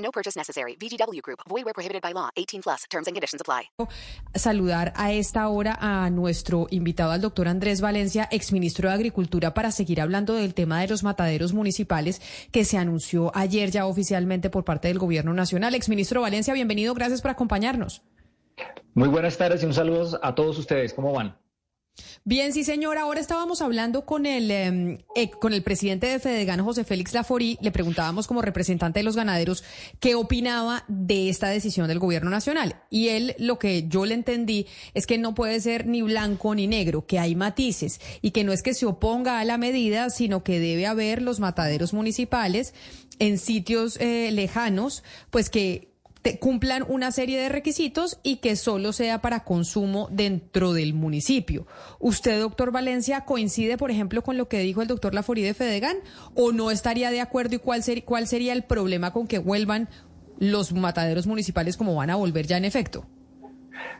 No purchase necessary. VGW Group. Void where prohibited by law. 18 plus. Terms and conditions apply. Saludar a esta hora a nuestro invitado, al doctor Andrés Valencia, exministro de Agricultura, para seguir hablando del tema de los mataderos municipales que se anunció ayer ya oficialmente por parte del Gobierno Nacional. Exministro Valencia, bienvenido. Gracias por acompañarnos. Muy buenas tardes y un saludo a todos ustedes. ¿Cómo van? Bien, sí, señor. Ahora estábamos hablando con el, eh, con el presidente de Fedegan, José Félix Laforí. Le preguntábamos como representante de los ganaderos qué opinaba de esta decisión del gobierno nacional. Y él, lo que yo le entendí, es que no puede ser ni blanco ni negro, que hay matices y que no es que se oponga a la medida, sino que debe haber los mataderos municipales en sitios eh, lejanos, pues que cumplan una serie de requisitos y que solo sea para consumo dentro del municipio. ¿Usted, doctor Valencia, coincide, por ejemplo, con lo que dijo el doctor Laforí de Fedegan o no estaría de acuerdo y cuál, cuál sería el problema con que vuelvan los mataderos municipales como van a volver ya en efecto?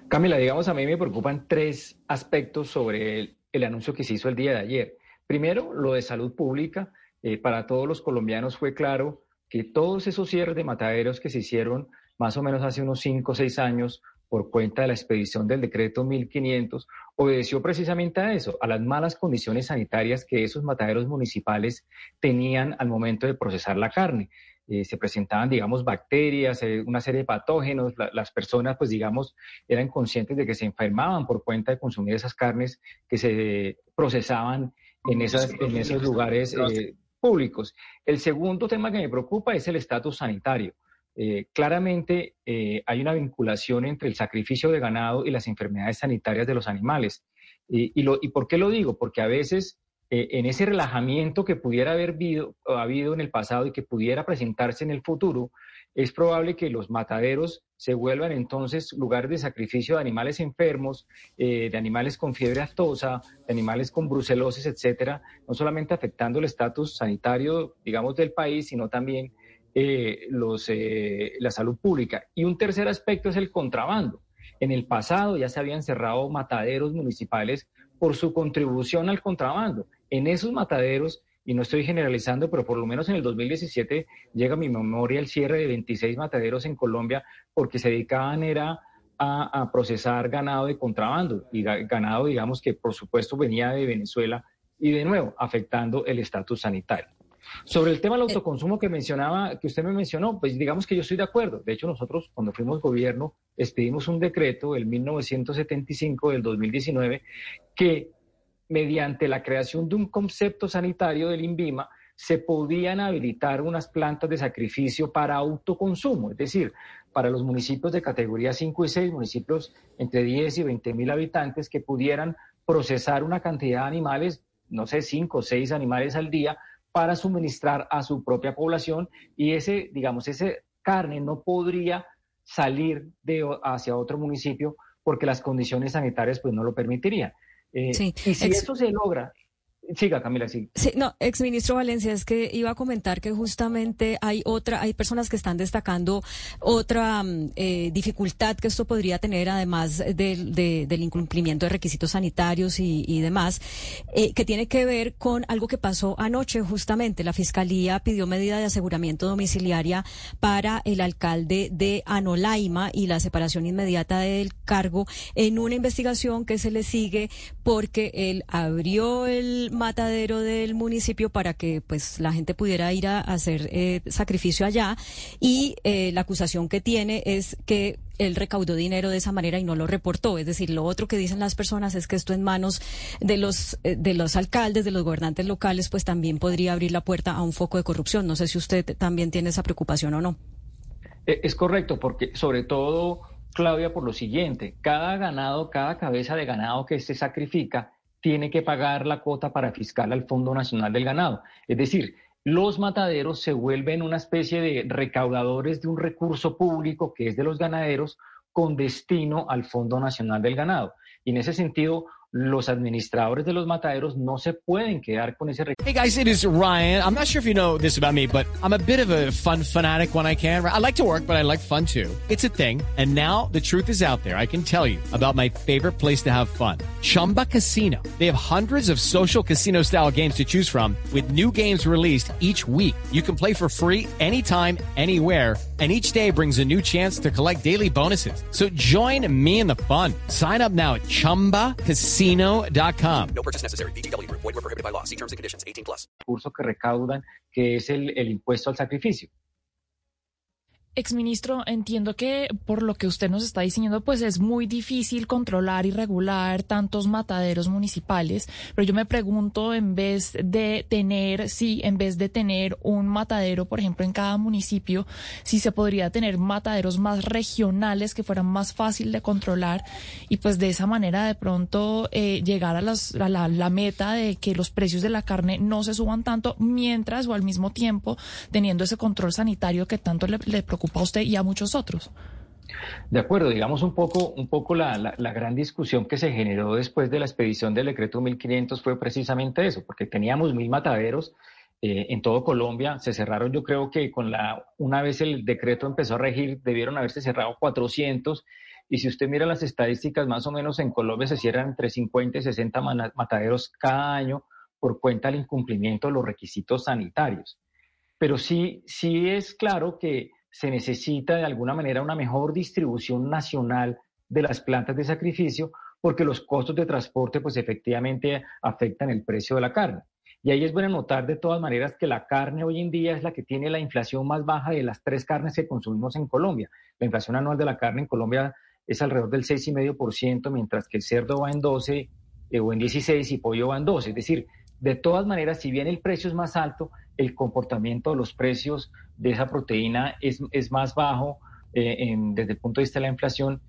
Camila, digamos, a mí me preocupan tres aspectos sobre el, el anuncio que se hizo el día de ayer. Primero, lo de salud pública. Eh, para todos los colombianos fue claro que todos esos cierres de mataderos que se hicieron más o menos hace unos cinco o seis años, por cuenta de la expedición del decreto 1500, obedeció precisamente a eso, a las malas condiciones sanitarias que esos mataderos municipales tenían al momento de procesar la carne. Eh, se presentaban, digamos, bacterias, eh, una serie de patógenos, las personas, pues, digamos, eran conscientes de que se enfermaban por cuenta de consumir esas carnes que se procesaban en, esas, en esos lugares eh, públicos. El segundo tema que me preocupa es el estatus sanitario. Eh, claramente eh, hay una vinculación entre el sacrificio de ganado y las enfermedades sanitarias de los animales. y, lo, ¿Y por qué lo digo? Porque a veces eh, en ese relajamiento que pudiera haber habido en el pasado y que pudiera presentarse en el futuro, es probable que los mataderos se vuelvan entonces lugares de sacrificio de animales enfermos, de animales con fiebre aftosa, de animales con brucelosis, etcétera, no solamente afectando el estatus sanitario, digamos, del país, sino también eh, eh, la salud pública. Y un tercer aspecto es el contrabando. En el pasado ya se habían cerrado mataderos municipales por su contribución al contrabando. En esos mataderos, y no estoy generalizando, pero por lo menos en el 2017 llega a mi memoria el cierre de 26 mataderos en Colombia porque se dedicaban era a, a procesar ganado de contrabando y ganado, digamos, que por supuesto venía de Venezuela y de nuevo afectando el estatus sanitario. Sobre el tema del eh, autoconsumo que mencionaba, que usted me mencionó, pues digamos que yo estoy de acuerdo. De hecho, nosotros cuando fuimos gobierno expedimos un decreto, el 1975 del 2019, que mediante la creación de un concepto sanitario del INVIMA se podían habilitar unas plantas de sacrificio para autoconsumo, es decir, para los municipios de categoría 5 y 6, municipios entre 10 y 20 mil habitantes que pudieran procesar una cantidad de animales, no sé, 5 o 6 animales al día, para suministrar a su propia población y ese, digamos, ese carne no podría salir de, hacia otro municipio porque las condiciones sanitarias pues no lo permitirían. Eh, y si eso se logra, Siga, Camila, sí. No, exministro Valencia, es que iba a comentar que justamente hay otra, hay personas que están destacando otra mm, eh, dificultad que esto podría tener, además del incumplimiento de requisitos sanitarios y, demás, eh, que tiene que ver con algo que pasó anoche, justamente. La Fiscalía pidió medida de aseguramiento domiciliaria para el alcalde de Anolaima y la separación inmediata del cargo en una investigación que se le sigue porque él abrió el matadero del municipio para que pues la gente pudiera ir a, hacer eh, sacrificio allá y eh, la acusación que tiene es que él recaudó dinero de esa manera y no lo reportó. Es decir, lo otro que dicen las personas es que esto en manos de los, eh, de los alcaldes, de los gobernantes locales, pues también podría abrir la puerta a un foco de corrupción. No sé si usted también tiene esa preocupación o no. Es correcto, porque sobre todo, Claudia, por lo siguiente, cada ganado, cada cabeza de ganado que se sacrifica, tiene que pagar la cuota para fiscal al Fondo Nacional del Ganado. Es decir, los mataderos se vuelven una especie de recaudadores de un recurso público que es de los ganaderos con destino al Fondo Nacional del Ganado. Y en ese sentido, los administradores de los mataderos no se pueden quedar con ese Hey guys, it is Ryan. I'm not sure if you know this about me, but I'm a bit of a fun fanatic when I can. I like to work, but I like fun too. It's a thing. And now the truth is out there. I can tell you about my favorite place to have fun. Chumba Casino. They have hundreds of social casino style games to choose from with new games released each week. You can play for free anytime, anywhere and each day brings a new chance to collect daily bonuses. So join me in the fun. Sign up now at ChumbaCasino.com. No purchase necessary. BGW. Void were prohibited by law. See terms and conditions. 18 plus. recurso que recaudan, que es el, el impuesto al sacrificio. Exministro, entiendo que por lo que usted nos está diciendo, pues es muy difícil controlar y regular tantos mataderos municipales, pero yo me pregunto, en vez de tener, sí, en vez de tener un matadero, por ejemplo, en cada municipio, si se podría tener mataderos más regionales que fueran más fácil de controlar y pues de esa manera de pronto eh, llegar a, las, a la, meta de que los precios de la carne no se suban tanto, mientras o al mismo tiempo teniendo ese control sanitario que tanto le, le preocupa a usted y a muchos otros. De acuerdo, digamos un poco, un poco la, la, la, gran discusión que se generó después de la expedición del decreto 1500 fue precisamente eso, porque teníamos mil mataderos eh, en todo Colombia, se cerraron yo creo que con la, una vez el decreto empezó a regir, debieron haberse cerrado 400, y si usted mira las estadísticas, más o menos en Colombia se cierran entre 50 y 60 mataderos cada año por cuenta del incumplimiento de los requisitos sanitarios. Pero sí, sí es claro que se necesita de alguna manera una mejor distribución nacional de las plantas de sacrificio porque los costos de transporte pues efectivamente afectan el precio de la carne. Y ahí es bueno notar de todas maneras que la carne hoy en día es la que tiene la inflación más baja de las tres carnes que consumimos en Colombia. La inflación anual de la carne en Colombia es alrededor del 6,5%, mientras que el cerdo va en 12 eh, o en 16 y pollo va en 12. Es decir, de todas maneras, si bien el precio es más alto, el comportamiento de los precios de esa proteína es, es más bajo eh, en, desde el punto de vista de la inflación.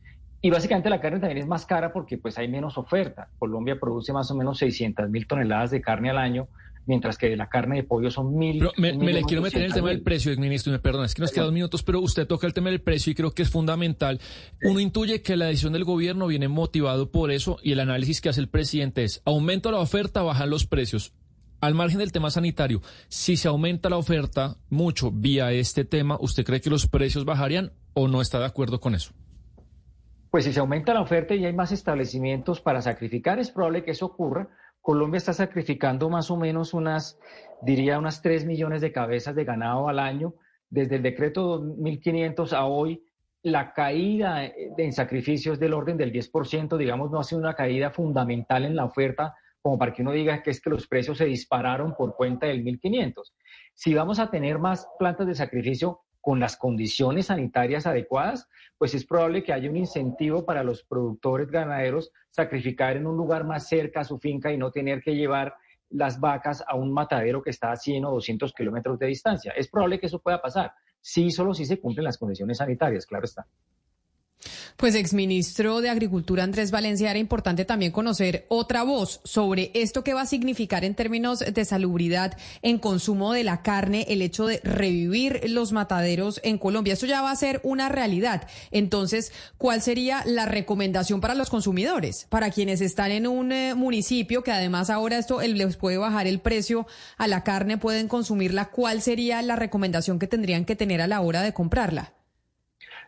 Y básicamente la carne también es más cara porque pues hay menos oferta. Colombia produce más o menos 600 mil toneladas de carne al año, mientras que la carne de pollo son mil. Pero me, me le quiero meter en el tema del precio, ministro, me perdona, es que nos quedan dos minutos, pero usted toca el tema del precio y creo que es fundamental. Uno intuye que la decisión del gobierno viene motivado por eso y el análisis que hace el presidente es aumenta la oferta, bajan los precios. Al margen del tema sanitario, si se aumenta la oferta mucho vía este tema, ¿usted cree que los precios bajarían o no está de acuerdo con eso? Pues si se aumenta la oferta y hay más establecimientos para sacrificar, es probable que eso ocurra. Colombia está sacrificando más o menos unas, diría, unas 3 millones de cabezas de ganado al año. Desde el decreto 2500 a hoy, la caída en sacrificios del orden del 10%, digamos, no ha sido una caída fundamental en la oferta como para que uno diga que es que los precios se dispararon por cuenta del 1500. Si vamos a tener más plantas de sacrificio con las condiciones sanitarias adecuadas, pues es probable que haya un incentivo para los productores ganaderos sacrificar en un lugar más cerca a su finca y no tener que llevar las vacas a un matadero que está a 100 o 200 kilómetros de distancia. Es probable que eso pueda pasar. Sí, solo si se cumplen las condiciones sanitarias, claro está. Pues exministro de Agricultura Andrés Valencia, era importante también conocer otra voz sobre esto que va a significar en términos de salubridad en consumo de la carne, el hecho de revivir los mataderos en Colombia. Esto ya va a ser una realidad. Entonces, ¿cuál sería la recomendación para los consumidores? Para quienes están en un eh, municipio que además ahora esto les puede bajar el precio a la carne, pueden consumirla. ¿Cuál sería la recomendación que tendrían que tener a la hora de comprarla?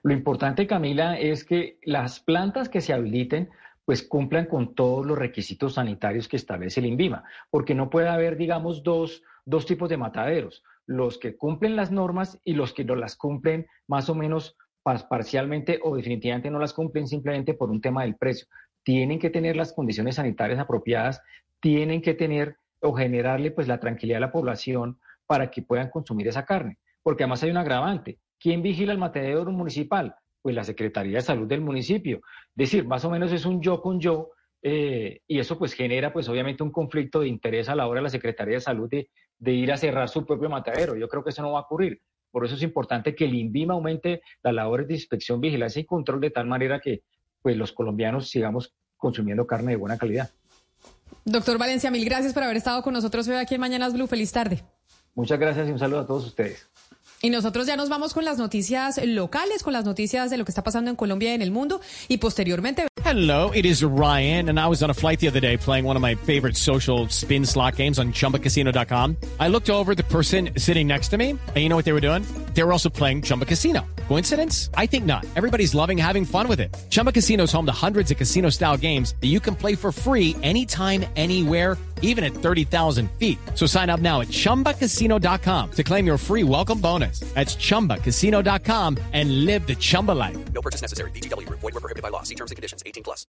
Lo importante, Camila, es que las plantas que se habiliten pues cumplan con todos los requisitos sanitarios que establece el INVIMA, porque no puede haber, digamos, dos, dos tipos de mataderos, los que cumplen las normas y los que no las cumplen más o menos parcialmente o definitivamente no las cumplen simplemente por un tema del precio. Tienen que tener las condiciones sanitarias apropiadas, tienen que tener o generarle pues la tranquilidad a la población para que puedan consumir esa carne, porque además hay un agravante. ¿Quién vigila el matadero municipal? Pues la Secretaría de Salud del municipio. Es decir, más o menos es un yo con yo eh, y eso pues genera pues obviamente un conflicto de interés a la hora de la Secretaría de Salud de, de ir a cerrar su propio matadero. Yo creo que eso no va a ocurrir. Por eso es importante que el INVIMA aumente las labores de inspección, vigilancia y control de tal manera que pues los colombianos sigamos consumiendo carne de buena calidad. Doctor Valencia, mil gracias por haber estado con nosotros hoy aquí en Mañanas Blue. Feliz tarde. Muchas gracias y un saludo a todos ustedes. Y nosotros ya nos vamos con las noticias locales, con las noticias de lo que está pasando en Colombia y en el mundo. Y posteriormente. Hello, it is Ryan, and I was on a flight the other day playing one of my favorite social spin slot games on chumbacasino.com. I looked over the person sitting next to me, and you know what they were doing? They were also playing Chumba Casino. Coincidence? I think not. Everybody's loving having fun with it. Chumba Casino is home to hundreds of casino style games that you can play for free anytime, anywhere even at 30,000 feet. So sign up now at ChumbaCasino.com to claim your free welcome bonus. That's ChumbaCasino.com and live the Chumba life. No purchase necessary. VGW. Void were prohibited by law. See terms and conditions. 18 plus.